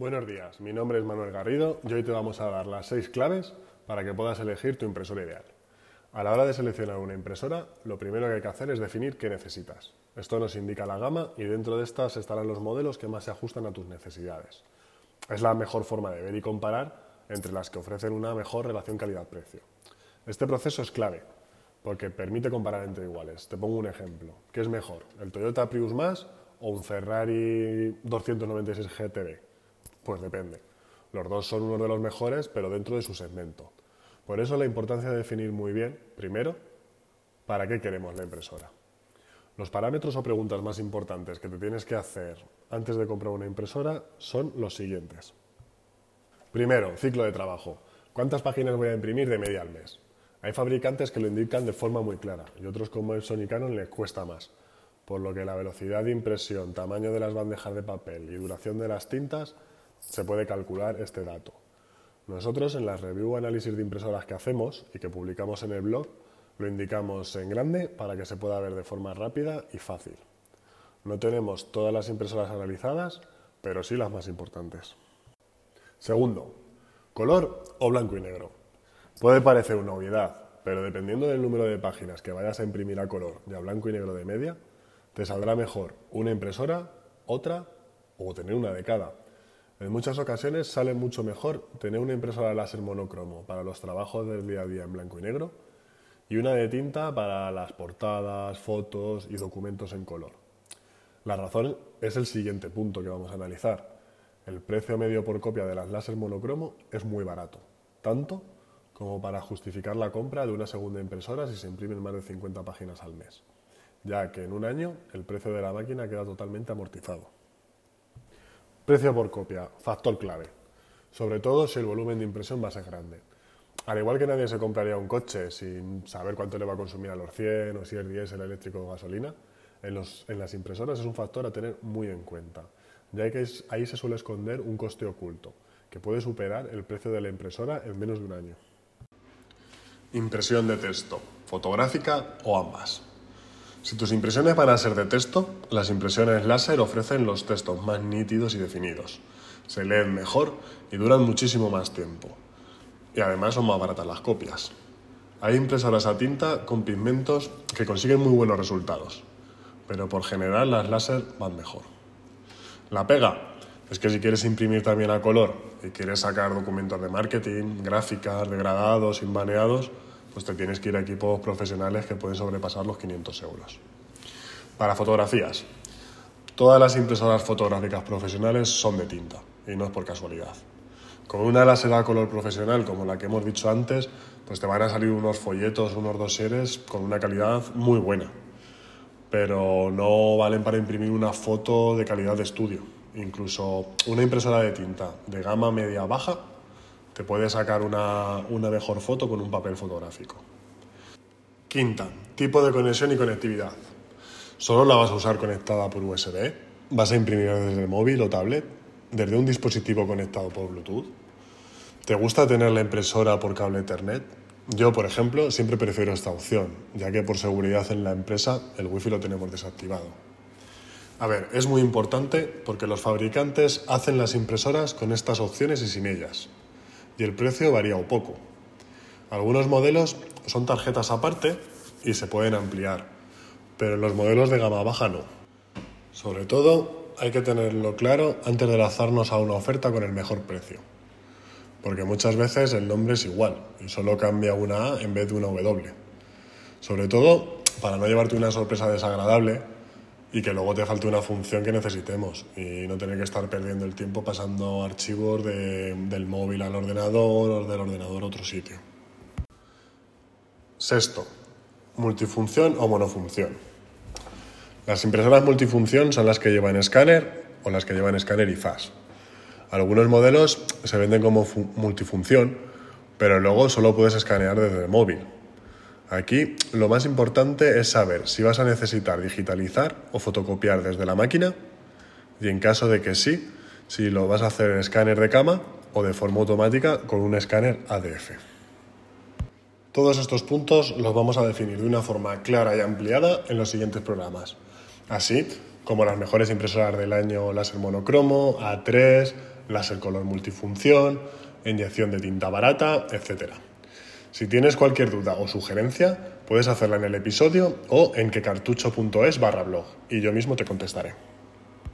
Buenos días, mi nombre es Manuel Garrido y hoy te vamos a dar las seis claves para que puedas elegir tu impresora ideal. A la hora de seleccionar una impresora, lo primero que hay que hacer es definir qué necesitas. Esto nos indica la gama y dentro de estas estarán los modelos que más se ajustan a tus necesidades. Es la mejor forma de ver y comparar entre las que ofrecen una mejor relación calidad-precio. Este proceso es clave porque permite comparar entre iguales. Te pongo un ejemplo. ¿Qué es mejor, el Toyota Prius Más o un Ferrari 296 GTB? Pues depende. Los dos son uno de los mejores, pero dentro de su segmento. Por eso la importancia de definir muy bien, primero, para qué queremos la impresora. Los parámetros o preguntas más importantes que te tienes que hacer antes de comprar una impresora son los siguientes. Primero, ciclo de trabajo. ¿Cuántas páginas voy a imprimir de media al mes? Hay fabricantes que lo indican de forma muy clara y otros como el Sony Canon les cuesta más, por lo que la velocidad de impresión, tamaño de las bandejas de papel y duración de las tintas se puede calcular este dato. Nosotros en las review análisis de impresoras que hacemos y que publicamos en el blog lo indicamos en grande para que se pueda ver de forma rápida y fácil. No tenemos todas las impresoras analizadas, pero sí las más importantes. Segundo, color o blanco y negro. Puede parecer una obviedad, pero dependiendo del número de páginas que vayas a imprimir a color y a blanco y negro de media, te saldrá mejor una impresora, otra o tener una de cada. En muchas ocasiones sale mucho mejor tener una impresora láser monocromo para los trabajos del día a día en blanco y negro y una de tinta para las portadas, fotos y documentos en color. La razón es el siguiente punto que vamos a analizar. El precio medio por copia de las láser monocromo es muy barato, tanto como para justificar la compra de una segunda impresora si se imprimen más de 50 páginas al mes, ya que en un año el precio de la máquina queda totalmente amortizado. Precio por copia, factor clave, sobre todo si el volumen de impresión va a ser grande. Al igual que nadie se compraría un coche sin saber cuánto le va a consumir a los 100 o si es diésel, eléctrico o gasolina, en, en, las impresoras es un factor a tener muy en cuenta, ya que ahí se suele esconder un coste oculto, que puede superar el precio de la impresora en menos de un año. Impresión de texto, fotográfica o ambas. Si tus impresiones van a ser de texto, las impresiones láser ofrecen los textos más nítidos y definidos. Se leen mejor y duran muchísimo más tiempo. Y además son más baratas las copias. Hay impresoras a tinta con pigmentos que consiguen muy buenos resultados, pero por general las láser van mejor. La pega es que si quieres imprimir también a color y quieres sacar documentos de marketing, gráficas, degradados, inbaneados, pues te tienes que ir a equipos profesionales que pueden sobrepasar los 500 euros. Para fotografías, todas las impresoras fotográficas profesionales son de tinta y no es por casualidad. Con una láser color profesional como la que hemos dicho antes, pues te van a salir unos folletos, unos dosieres con una calidad muy buena, pero no valen para imprimir una foto de calidad de estudio. Incluso una impresora de tinta de gama media baja te puede sacar una, una mejor foto con un papel fotográfico. Quinta, tipo de conexión y conectividad. ¿Solo la vas a usar conectada por USB? ¿Vas a imprimir desde el móvil o tablet? ¿Desde un dispositivo conectado por Bluetooth? ¿Te gusta tener la impresora por cable Ethernet? Yo, por ejemplo, siempre prefiero esta opción, ya que por seguridad en la empresa el wifi lo tenemos desactivado. A ver, es muy importante porque los fabricantes hacen las impresoras con estas opciones y sin ellas y el precio varía un poco. Algunos modelos son tarjetas aparte y se pueden ampliar, pero los modelos de gama baja no. Sobre todo hay que tenerlo claro antes de lanzarnos a una oferta con el mejor precio, porque muchas veces el nombre es igual y solo cambia una A en vez de una W. Sobre todo para no llevarte una sorpresa desagradable y que luego te falte una función que necesitemos y no tener que estar perdiendo el tiempo pasando archivos del móvil al ordenador o del ordenador a otro sitio. Sexto, multifunción o monofunción. Las impresoras multifunción son las que llevan escáner o las que llevan escáner y FAS. Algunos modelos se venden como multifunción, pero luego solo puedes escanear desde el móvil, Aquí lo más importante es saber si vas a necesitar digitalizar o fotocopiar desde la máquina y en caso de que sí, si lo vas a hacer en escáner de cama o de forma automática con un escáner ADF. Todos estos puntos los vamos a definir de una forma clara y ampliada en los siguientes programas, así como las mejores impresoras del año láser monocromo, A3, láser color multifunción, inyección de tinta barata, etc. Si tienes cualquier duda o sugerencia, puedes hacerla en el episodio o en quecartucho.es barra blog y yo mismo te contestaré.